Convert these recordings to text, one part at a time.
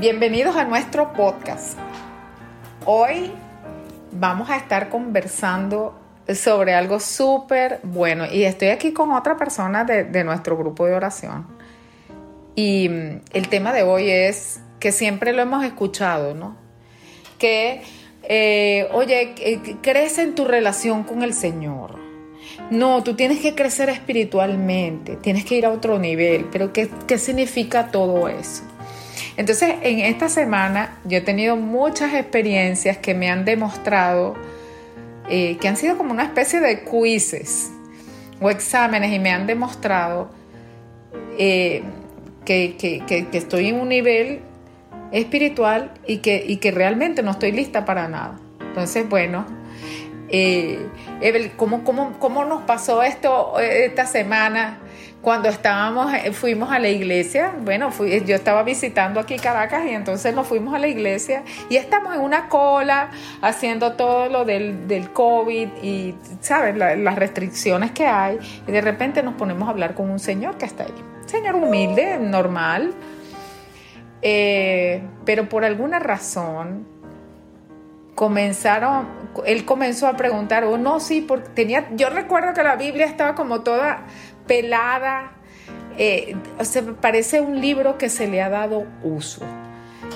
Bienvenidos a nuestro podcast. Hoy vamos a estar conversando sobre algo súper bueno y estoy aquí con otra persona de, nuestro grupo de oración. Y mm, el tema de hoy es que siempre lo hemos escuchado, ¿no? Que, eh, oye, crece en tu relación con el Señor. No, tú tienes que crecer espiritualmente, tienes que ir a otro nivel, pero ¿qué, qué significa todo eso? Entonces, en esta semana yo he tenido muchas experiencias que me han demostrado eh, que han sido como una especie de quizzes o exámenes y me han demostrado eh, que, estoy en un nivel espiritual y que, y que realmente no estoy lista para nada. Entonces, bueno, eh, ¿cómo, cómo, cómo nos pasó esto esta semana? cuando estábamos, eh, fuimos a la iglesia, bueno, fui, yo estaba visitando aquí Caracas y entonces nos fuimos a la iglesia y estamos en una cola haciendo todo lo del, del COVID y, ¿sabes?, las restricciones que hay y de repente nos ponemos a hablar con un señor que está ahí. Señor humilde, normal, eh, pero por alguna razón comenzaron, él comenzó a preguntar, oh no, sí, porque tenía, yo recuerdo que la Biblia estaba como toda pelada, eh, o sea, parece un libro que se le ha dado uso.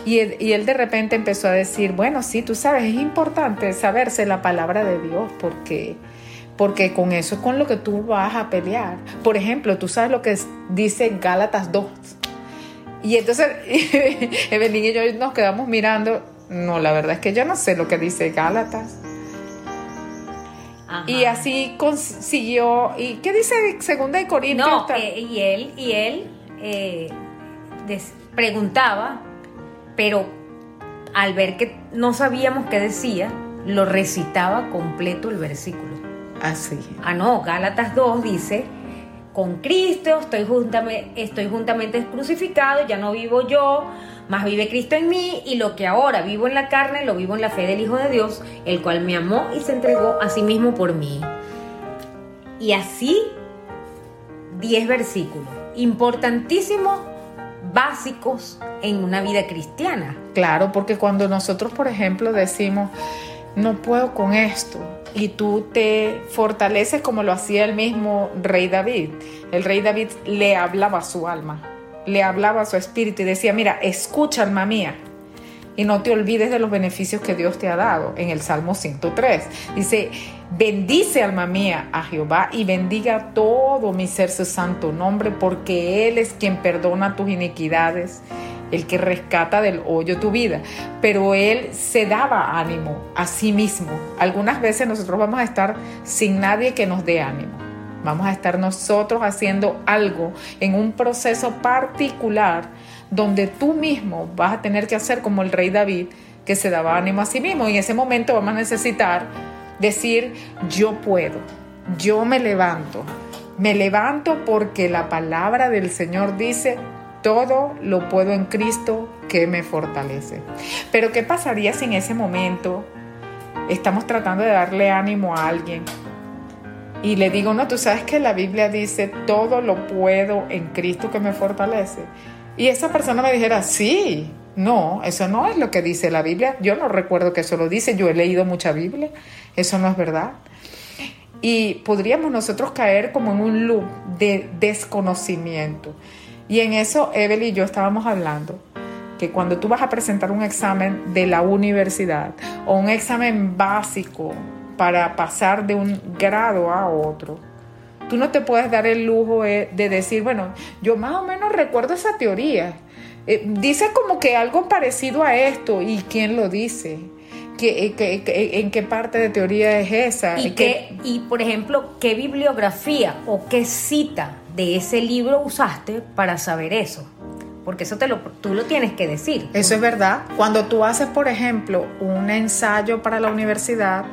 Y él, de repente empezó a decir, bueno, sí, tú sabes, es importante saberse la palabra de Dios porque, porque con eso es con lo que tú vas a pelear. Por ejemplo, tú sabes lo que dice Gálatas 2. Y entonces Evelyn y yo nos quedamos mirando, no, la verdad es que yo no sé lo que dice Gálatas. Y así consiguió. ¿Y qué dice Segunda de Corintios? No, eh, y él, y él eh, preguntaba, pero al ver que no sabíamos qué decía, lo recitaba completo el versículo. Así. Ah, ah, no, Gálatas 2 dice, con Cristo estoy juntamente, estoy juntamente crucificado, ya no vivo yo, más vive Cristo en mí y lo que ahora vivo en la carne lo vivo en la fe del Hijo de Dios, el cual me amó y se entregó a sí mismo por mí. Y así, 10 versículos, importantísimos, básicos en una vida cristiana. Claro, porque cuando nosotros, por ejemplo, decimos, no puedo con esto, y tú te fortaleces como lo hacía el mismo rey David. El rey David le hablaba a su alma le hablaba a su espíritu y decía, mira, escucha alma mía y no te olvides de los beneficios que Dios te ha dado. En el Salmo 103 dice, bendice alma mía a Jehová y bendiga todo mi ser su santo nombre, porque Él es quien perdona tus iniquidades, el que rescata del hoyo tu vida. Pero Él se daba ánimo a sí mismo. Algunas veces nosotros vamos a estar sin nadie que nos dé ánimo. Vamos a estar nosotros haciendo algo en un proceso particular donde tú mismo vas a tener que hacer como el rey David, que se daba ánimo a sí mismo. Y en ese momento vamos a necesitar decir, yo puedo, yo me levanto. Me levanto porque la palabra del Señor dice, todo lo puedo en Cristo que me fortalece. Pero ¿qué pasaría si en ese momento estamos tratando de darle ánimo a alguien y le digo, no, tú sabes que la Biblia dice, todo lo puedo en Cristo que me fortalece. Y esa persona me dijera, sí, no, eso no es lo que dice la Biblia. Yo no recuerdo que eso lo dice, yo he leído mucha Biblia, eso no es verdad. Y podríamos nosotros caer como en un loop de desconocimiento. Y en eso Evelyn y yo estábamos hablando que cuando tú vas a presentar un examen de la universidad o un examen básico para pasar de un grado a otro. Tú no te puedes dar el lujo de, decir, bueno, yo más o menos recuerdo esa teoría. Eh, dice como que algo parecido a esto. ¿Y quién lo dice? ¿Qué, eh, en qué parte de teoría es esa? ¿Y, qué, y, por ejemplo, ¿qué bibliografía o qué cita de ese libro usaste para saber eso? Porque eso te lo, tú lo tienes que decir. Eso es verdad. Cuando tú haces, por ejemplo, un ensayo para la universidad,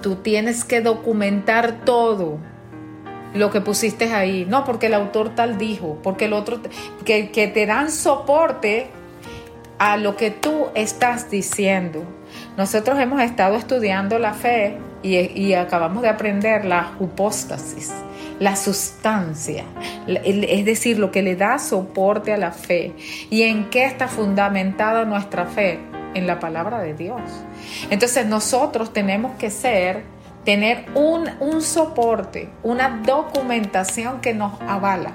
tú tienes que documentar todo lo que pusiste ahí. No, porque el autor tal dijo, porque el otro, que, te dan soporte a lo que tú estás diciendo. Nosotros hemos estado estudiando la fe y, y acabamos de aprender la hipóstasis. la sustancia, es decir, lo que le da soporte a la fe. ¿Y en qué está fundamentada nuestra fe? En la palabra de Dios. Entonces nosotros tenemos que ser, tener un, un soporte, una documentación que nos avala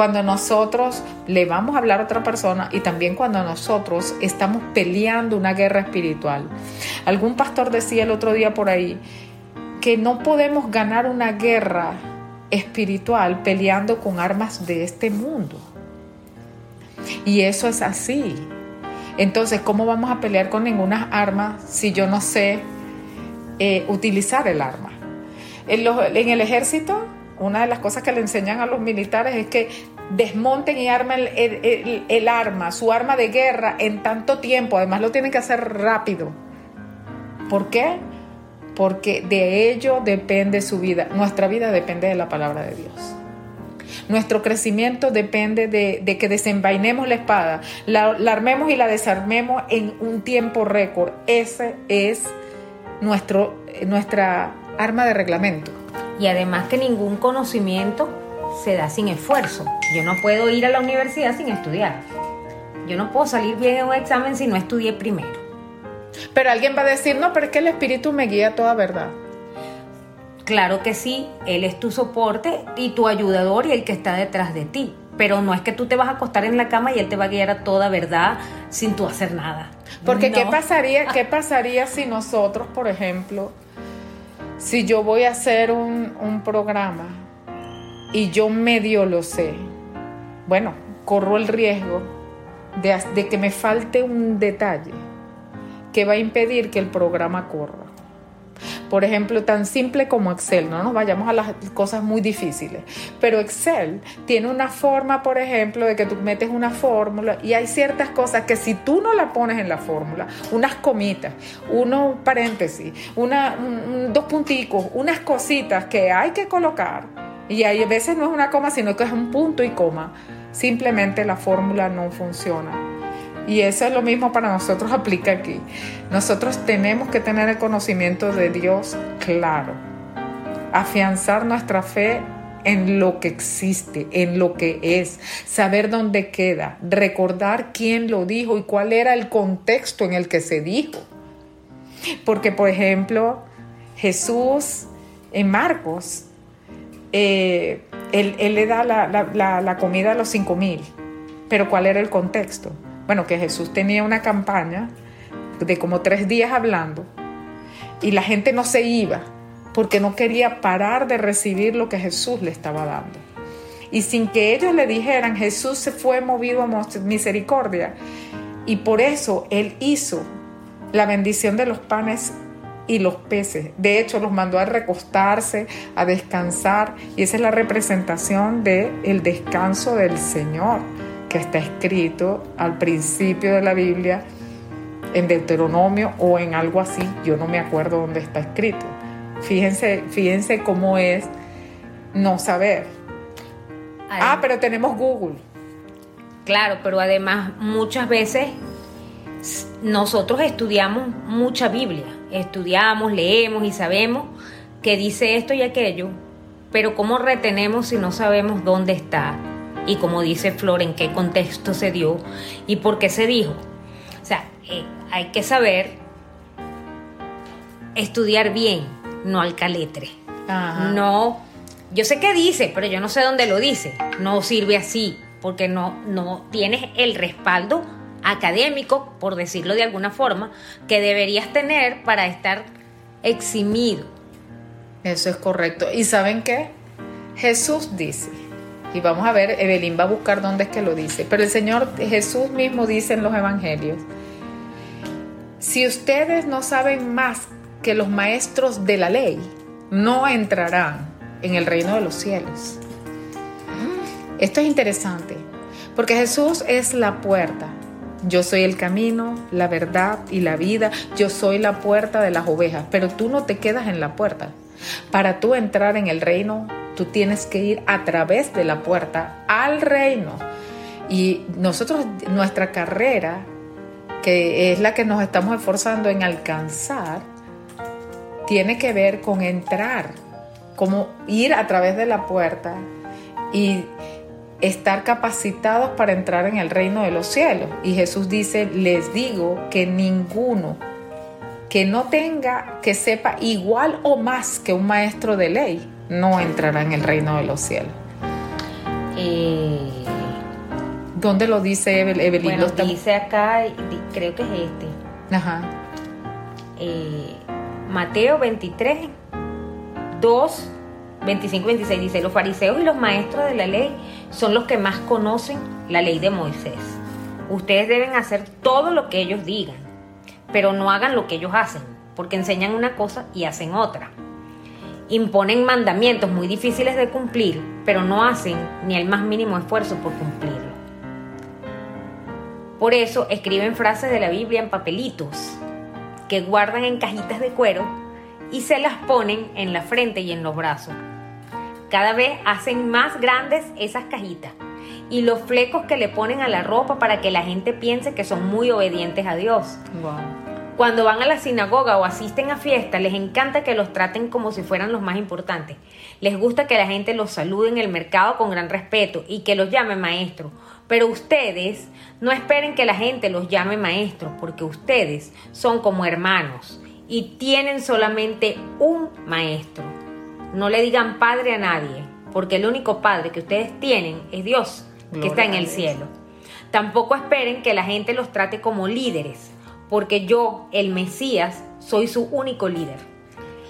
cuando nosotros le vamos a hablar a otra persona y también cuando nosotros estamos peleando una guerra espiritual. Algún pastor decía el otro día por ahí que no podemos ganar una guerra espiritual peleando con armas de este mundo. Y eso es así. Entonces, ¿cómo vamos a pelear con ninguna arma si yo no sé eh, utilizar el arma? En, en el ejército una de las cosas que le enseñan a los militares es que desmonten y armen el, arma, su arma de guerra en tanto tiempo. Además lo tienen que hacer rápido. ¿Por qué? Porque de ello depende su vida. Nuestra vida depende de la palabra de Dios. Nuestro crecimiento depende de, que desenvainemos la espada, la, armemos y la desarmemos en un tiempo récord. Ese es nuestro, nuestra arma de reglamento y además que ningún conocimiento se da sin esfuerzo. Yo no puedo ir a la universidad sin estudiar. Yo no puedo salir bien en un examen si no estudié primero. Pero alguien va a decir, no, pero es que el Espíritu me guía a toda verdad. Claro que sí, Él es tu soporte y tu ayudador y el que está detrás de ti. Pero no es que tú te vas a acostar en la cama y Él te va a guiar a toda verdad sin tú hacer nada. Porque ¿qué, pasaría, ¿qué pasaría si nosotros, por ejemplo, si yo voy a hacer un, programa y yo medio lo sé, bueno, corro el riesgo de, de, que me falte un detalle que va a impedir que el programa corra. Por ejemplo, tan simple como Excel, no nos vayamos a las cosas muy difíciles, pero Excel tiene una forma, por ejemplo, de que tú metes una fórmula y hay ciertas cosas que si tú no la pones en la fórmula, unas comitas, unos paréntesis, una, dos punticos, unas cositas que hay que colocar, y hay veces no es una coma, sino que es un punto y coma, simplemente la fórmula no funciona. Y eso es lo mismo para nosotros aplica aquí. Nosotros tenemos que tener el conocimiento de Dios claro, afianzar nuestra fe en lo que existe, en lo que es, saber dónde queda, recordar quién lo dijo y cuál era el contexto en el que se dijo. Porque, por ejemplo, Jesús en Marcos, eh, él, le da la, la comida a los cinco mil, pero ¿cuál era el contexto? Bueno, que Jesús tenía una campaña de como tres días hablando y la gente no se iba porque no quería parar de recibir lo que Jesús le estaba dando. Y sin que ellos le dijeran, Jesús se fue movido a misericordia. Y por eso Él hizo la bendición de los panes y los peces. De hecho, los mandó a recostarse, a descansar. Y esa es la representación del el descanso del Señor que está escrito al principio de la Biblia, en Deuteronomio o en algo así, yo no me acuerdo dónde está escrito. Fíjense, fíjense cómo es no saber. Ah, pero tenemos Google. Claro, pero además muchas veces nosotros estudiamos mucha Biblia, estudiamos, leemos y sabemos que dice esto y aquello, pero ¿cómo retenemos si no sabemos dónde está? Y como dice Flor, en qué contexto se dio y por qué se dijo. O sea, eh, hay que saber estudiar bien, no al caletre. No, yo sé qué dice, pero yo no sé dónde lo dice. No sirve así, porque no, no tienes el respaldo académico, por decirlo de alguna forma, que deberías tener para estar eximido. Eso es correcto. ¿Y saben qué? Jesús dice, y vamos a ver, Evelyn va a buscar dónde es que lo dice. Pero el Señor Jesús mismo dice en los evangelios, si ustedes no saben más que los maestros de la ley, no entrarán en el reino de los cielos. Esto es interesante, porque Jesús es la puerta. Yo soy el camino, la verdad y la vida. Yo soy la puerta de las ovejas, pero tú no te quedas en la puerta. Para tú entrar en el reino Tú tienes que ir a través de la puerta al reino. Y nosotros, nuestra carrera, que es la que nos estamos esforzando en alcanzar, tiene que ver con entrar cómo ir a través de la puerta y estar capacitados para entrar en el reino de los cielos. Y Jesús dice, les digo que ninguno que no tenga, que sepa igual o más que un maestro de ley, no entrará en el reino de los cielos. Eh, ¿Dónde lo dice Evelyn? Bueno, dice acá, creo que es este. Ajá. Eh, Mateo 23, 2, 25, 26 dice, los fariseos y los maestros de la ley son los que más conocen la ley de Moisés. Ustedes deben hacer todo lo que ellos digan, pero no hagan lo que ellos hacen, porque enseñan una cosa y hacen otra. Imponen mandamientos muy difíciles de cumplir, pero no hacen ni el más mínimo esfuerzo por cumplirlo. Por eso escriben frases de la Biblia en papelitos, que guardan en cajitas de cuero y se las ponen en la frente y en los brazos. Cada vez hacen más grandes esas cajitas y los flecos que le ponen a la ropa para que la gente piense que son muy obedientes a Dios. Cuando van a la sinagoga o asisten a fiestas, les encanta que los traten como si fueran los más importantes. Les gusta que la gente los salude en el mercado con gran respeto y que los llame maestro. Pero ustedes no esperen que la gente los llame maestro, porque ustedes son como hermanos y tienen solamente un maestro. No le digan padre a nadie, porque el único padre que ustedes tienen es Dios, que está en el cielo. Tampoco esperen que la gente los trate como líderes, porque yo, el Mesías, soy su único líder.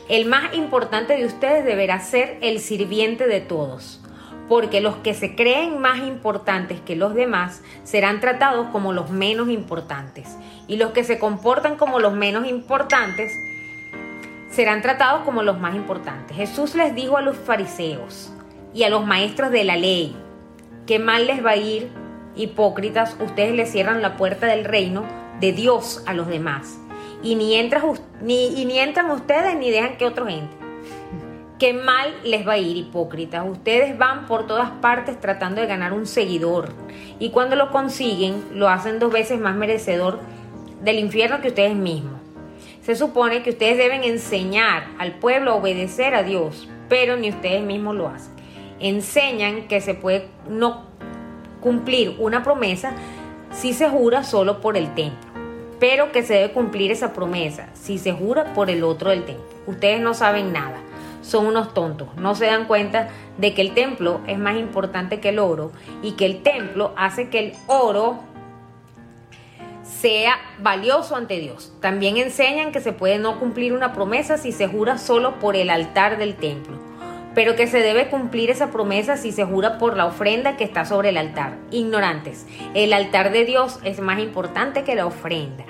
El más importante de ustedes deberá ser el sirviente de todos, porque los que se creen más importantes que los demás serán tratados como los menos importantes, y los que se comportan como los menos importantes serán tratados como los más importantes. Jesús les dijo a los fariseos y a los maestros de la ley, que mal les va a ir, hipócritas, ustedes le cierran la puerta del reino de Dios a los demás. Y ni, entran, ni, ni entran ustedes ni dejan que otros entren. Qué mal les va a ir, hipócritas. Ustedes van por todas partes tratando de ganar un seguidor. Y cuando lo consiguen, lo hacen dos veces más merecedor del infierno que ustedes mismos. Se supone que ustedes deben enseñar al pueblo a obedecer a Dios, pero ni ustedes mismos lo hacen. Enseñan que se puede no cumplir una promesa si se jura solo por el templo pero que se debe cumplir esa promesa si se jura por el otro del templo. Ustedes no saben nada, son unos tontos, no se dan cuenta de que el templo es más importante que el oro y que el templo hace que el oro sea valioso ante Dios. También enseñan que se puede no cumplir una promesa si se jura solo por el altar del templo pero que se debe cumplir esa promesa si se jura por la ofrenda que está sobre el altar. Ignorantes, el altar de Dios es más importante que la ofrenda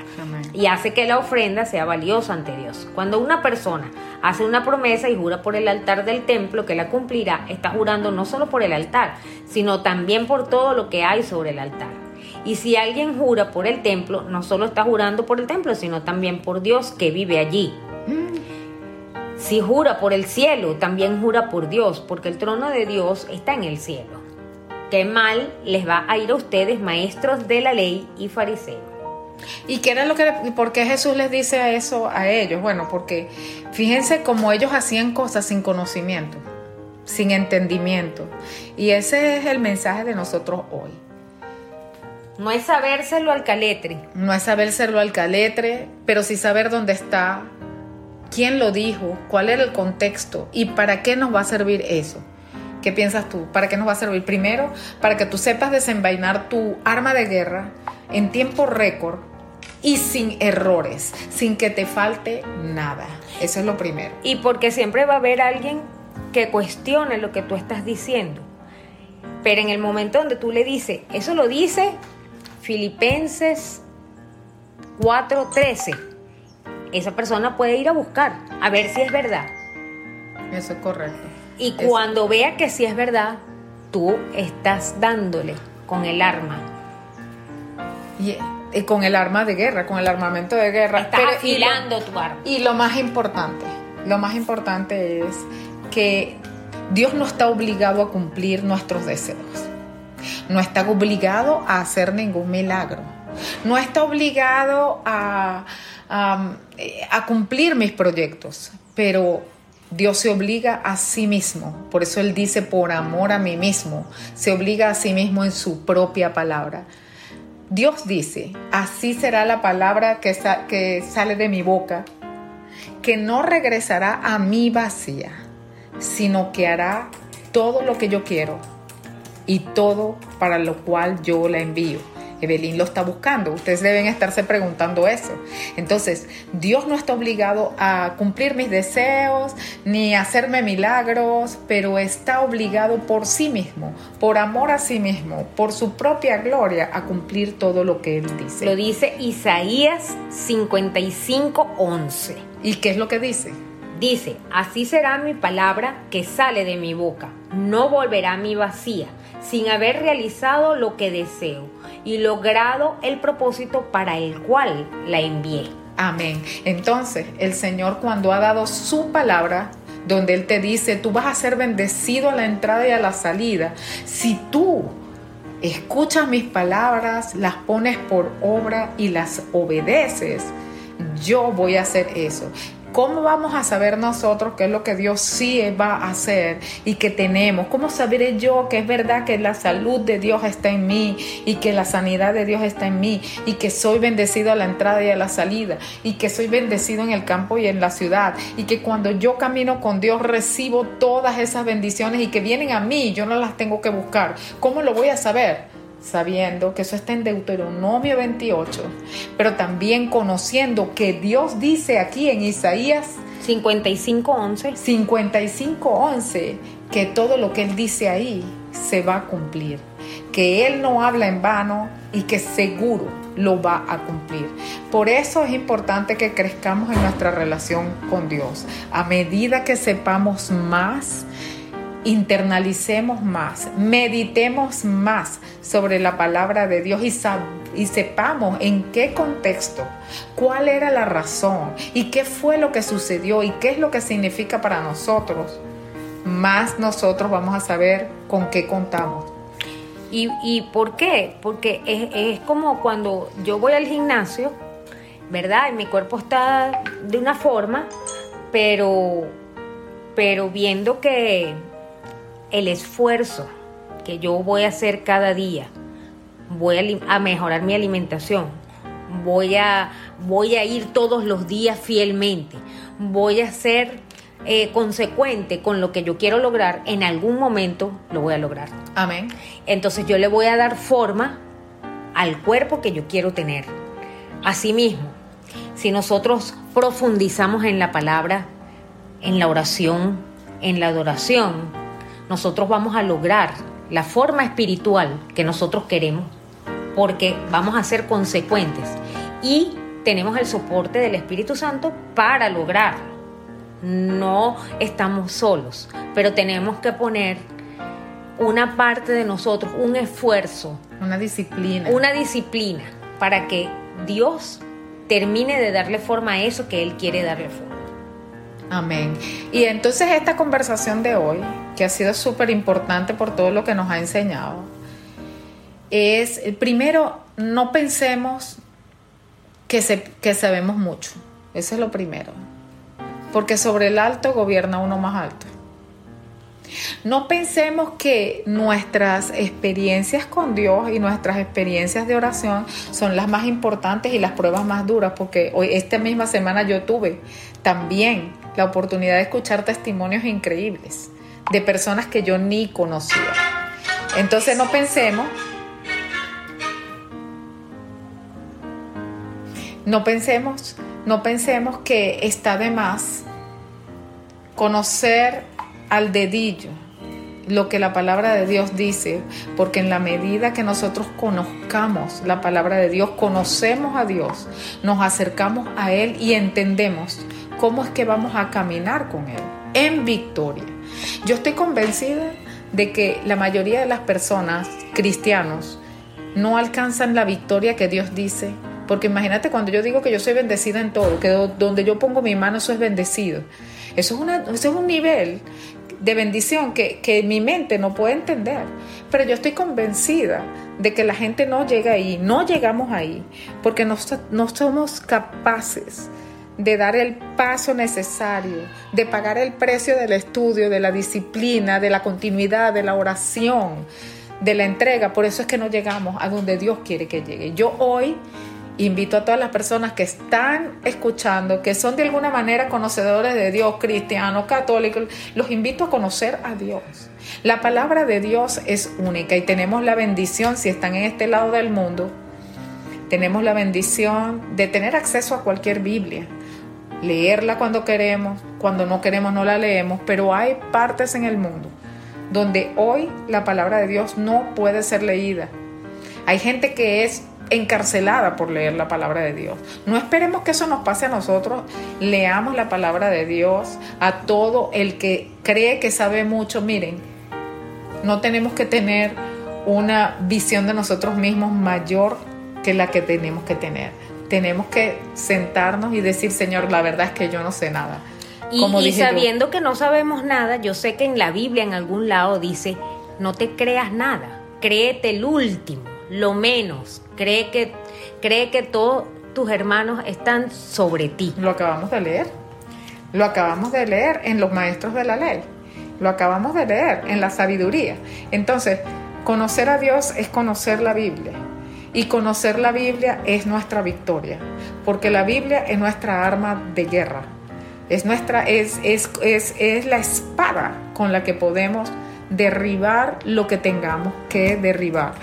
y hace que la ofrenda sea valiosa ante Dios. Cuando una persona hace una promesa y jura por el altar del templo que la cumplirá, está jurando no solo por el altar, sino también por todo lo que hay sobre el altar. Y si alguien jura por el templo, no solo está jurando por el templo, sino también por Dios que vive allí. Si jura por el cielo, también jura por Dios, porque el trono de Dios está en el cielo. Qué mal les va a ir a ustedes, maestros de la ley y fariseos. ¿Y qué era lo que, por qué Jesús les dice eso a ellos? Bueno, porque fíjense cómo ellos hacían cosas sin conocimiento, sin entendimiento. Y ese es el mensaje de nosotros hoy. No es sabérselo al caletre. No es sabérselo al caletre, pero sí saber dónde está, quién lo dijo, cuál era el contexto y para qué nos va a servir eso. ¿Qué piensas tú? ¿Para qué nos va a servir? Primero, para que tú sepas desenvainar tu arma de guerra en tiempo récord y sin errores, sin que te falte nada. Eso es lo primero. Y porque siempre va a haber alguien que cuestione lo que tú estás diciendo. Pero en el momento donde tú le dices, eso lo dice Filipenses 4:13 esa persona puede ir a buscar, a ver si es verdad. Eso es correcto. Y cuando vea que sí es verdad, tú estás dándole con el arma. Y, con el arma de guerra, con el armamento de guerra. Estás afilando tu arma. Y lo más importante, lo más importante es que Dios no está obligado a cumplir nuestros deseos. No está obligado a hacer ningún milagro. No está obligado a, cumplir mis proyectos, pero Dios se obliga a sí mismo, por eso Él dice por amor a mí mismo, se obliga a sí mismo en su propia palabra. Dios dice, así será la palabra que sale de mi boca, que no regresará a mí vacía, sino que hará todo lo que yo quiero y todo para lo cual yo la envío. Evelyn lo está buscando. Ustedes deben estarse preguntando eso. Entonces, Dios no está obligado a cumplir mis deseos ni a hacerme milagros, pero está obligado por sí mismo, por amor a sí mismo, por su propia gloria, a cumplir todo lo que Él dice. Lo dice Isaías 55, 11. ¿Y qué es lo que dice? Dice, así será mi palabra que sale de mi boca, no volverá a mi vacía, sin haber realizado lo que deseo y logrado el propósito para el cual la envié. Amén. Entonces, el Señor cuando ha dado su palabra, donde Él te dice, tú vas a ser bendecido a la entrada y a la salida, si tú escuchas mis palabras, las pones por obra y las obedeces, yo voy a hacer eso. ¿Cómo vamos a saber nosotros qué es lo que Dios sí va a hacer y que tenemos? ¿Cómo sabré yo que es verdad que la salud de Dios está en mí y que la sanidad de Dios está en mí y que soy bendecido a la entrada y a la salida y que soy bendecido en el campo y en la ciudad y que cuando yo camino con Dios recibo todas esas bendiciones y que vienen a mí, yo no las tengo que buscar? ¿Cómo lo voy a saber? Sabiendo que eso está en Deuteronomio 28, pero también conociendo que Dios dice aquí en Isaías 55:11 55:11 que todo lo que él dice ahí se va a cumplir, que él no habla en vano y que seguro lo va a cumplir. Por eso es importante que crezcamos en nuestra relación con Dios. A medida que sepamos más, internalicemos más, meditemos más sobre la palabra de Dios y, y, sepamos en qué contexto, cuál era la razón y qué fue lo que sucedió y qué es lo que significa para nosotros, más nosotros vamos a saber con qué contamos. ¿Y, y por qué? Porque es, es como cuando yo voy al gimnasio, ¿verdad? Y mi cuerpo está de una forma, pero, pero viendo que el esfuerzo que yo voy a hacer cada día, voy a, mejorar mi alimentación, voy a, voy a ir todos los días fielmente, voy a ser eh, consecuente con lo que yo quiero lograr, en algún momento lo voy a lograr. Amén. Entonces yo le voy a dar forma al cuerpo que yo quiero tener. Asimismo, si nosotros profundizamos en la palabra, en la oración, en la adoración, nosotros vamos a lograr la forma espiritual que nosotros queremos porque vamos a ser consecuentes y tenemos el soporte del Espíritu Santo para lograrlo. No estamos solos, pero tenemos que poner una parte de nosotros, un esfuerzo. Una disciplina. Una disciplina para que Dios termine de darle forma a eso que Él quiere darle forma. Amén. Y entonces esta conversación de hoy, que ha sido súper importante por todo lo que nos ha enseñado, es, primero, no pensemos que, se, que sabemos mucho. Eso es lo primero. Porque sobre el alto gobierna uno más alto. No pensemos que nuestras experiencias con Dios y nuestras experiencias de oración son las más importantes y las pruebas más duras, porque hoy, esta misma semana yo tuve también la oportunidad de escuchar testimonios increíbles de personas que yo ni conocía. Entonces no pensemos, no pensemos, no pensemos que está de más conocer al dedillo lo que la palabra de Dios dice, porque en la medida que nosotros conozcamos la palabra de Dios, conocemos a Dios, nos acercamos a Él y entendemos cómo es que vamos a caminar con Él en victoria. Yo estoy convencida de que la mayoría de las personas cristianos no alcanzan la victoria que Dios dice. Porque imagínate cuando yo digo que yo soy bendecida en todo, que donde yo pongo mi mano eso es bendecido. Eso es, eso es un nivel de bendición que, que mi mente no puede entender. Pero yo estoy convencida de que la gente no llega ahí, no llegamos ahí, porque no, no somos capaces de dar el paso necesario, de pagar el precio del estudio, de la disciplina, de la continuidad, de la oración, de la entrega. Por eso es que no llegamos a donde Dios quiere que llegue. Yo hoy invito a todas las personas que están escuchando, que son de alguna manera conocedores de Dios, cristianos, católicos, los invito a conocer a Dios. La palabra de Dios es única y tenemos la bendición, si están en este lado del mundo, tenemos la bendición de tener acceso a cualquier Biblia, leerla cuando queremos, cuando no queremos no la leemos, pero hay partes en el mundo donde hoy la palabra de Dios no puede ser leída. Hay gente que es encarcelada por leer la palabra de Dios. No esperemos que eso nos pase a nosotros. Leamos la palabra de Dios a todo el que cree que sabe mucho. Miren, no tenemos que tener una visión de nosotros mismos mayor que la que tenemos que tener. Tenemos que sentarnos y decir, Señor, la verdad es que yo no sé nada. Y, sabiendo que no sabemos nada, yo sé que en la Biblia en algún lado dice, no te creas nada, créete el último, lo menos, cree que, cree que todos tus hermanos están sobre ti. Lo acabamos de leer, lo acabamos de leer en los maestros de la ley, lo acabamos de leer en la sabiduría. Entonces, conocer a Dios es conocer la Biblia. Y conocer la Biblia es nuestra victoria, porque la Biblia es nuestra arma de guerra. Es nuestra es, es, es, es la espada con la que podemos derribar lo que tengamos que derribar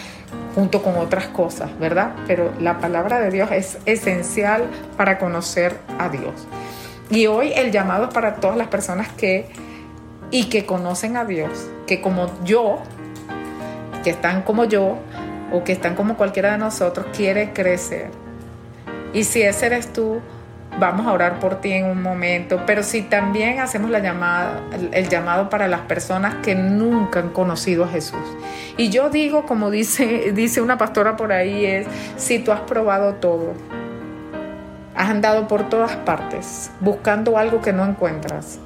junto con otras cosas, ¿verdad? Pero la palabra de Dios es esencial para conocer a Dios. Y hoy el llamado es para todas las personas que y que conocen a Dios, que como yo, que están como yo, o que están como cualquiera de nosotros, quiere crecer. Y si ese eres tú, vamos a orar por ti en un momento, pero si también hacemos la llamada, el, llamado para las personas que nunca han conocido a Jesús. Y yo digo, como dice, dice una pastora por ahí, es, si tú has probado todo, has andado por todas partes buscando algo que no encuentras,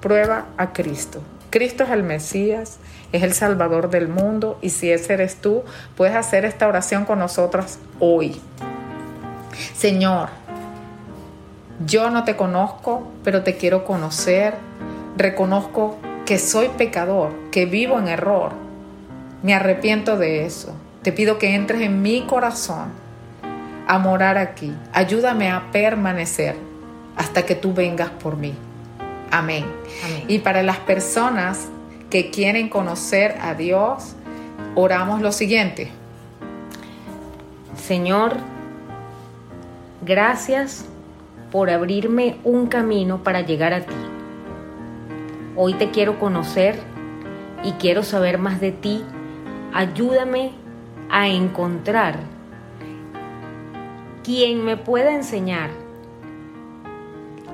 prueba a Cristo. Cristo es el Mesías, es el Salvador del mundo y si ese eres tú, puedes hacer esta oración con nosotras hoy. Señor, yo no te conozco, pero te quiero conocer. Reconozco que soy pecador, que vivo en error. Me arrepiento de eso. Te pido que entres en mi corazón a morar aquí. Ayúdame a permanecer hasta que tú vengas por mí. Amén. Y para las personas que quieren conocer a Dios, oramos lo siguiente. Señor, gracias por abrirme un camino para llegar a ti. Hoy te quiero conocer y quiero saber más de ti. Ayúdame a encontrar quien me pueda enseñar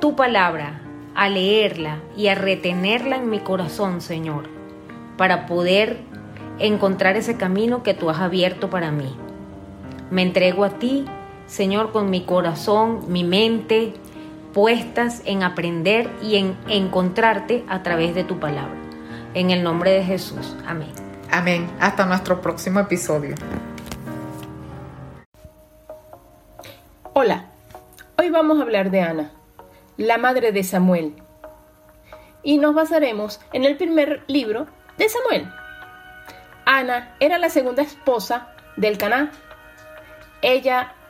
tu palabra a leerla y a retenerla en mi corazón, Señor, para poder encontrar ese camino que tú has abierto para mí. Me entrego a ti, Señor, con mi corazón, mi mente puestas en aprender y en encontrarte a través de tu palabra. En el nombre de Jesús. Amén. Amén. Hasta nuestro próximo episodio. Hola, hoy vamos a hablar de Ana la madre de Samuel. Y nos basaremos en el primer libro de Samuel. Ana era la segunda esposa del Caná. Ella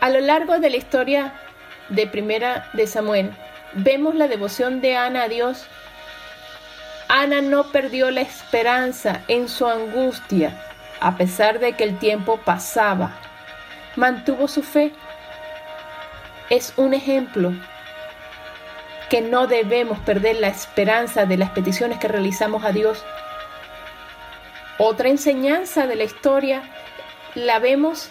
A lo largo de la historia de Primera de Samuel, vemos la devoción de Ana a Dios. Ana no perdió la esperanza en su angustia, a pesar de que el tiempo pasaba. Mantuvo su fe. Es un ejemplo que no debemos perder la esperanza de las peticiones que realizamos a Dios. Otra enseñanza de la historia la vemos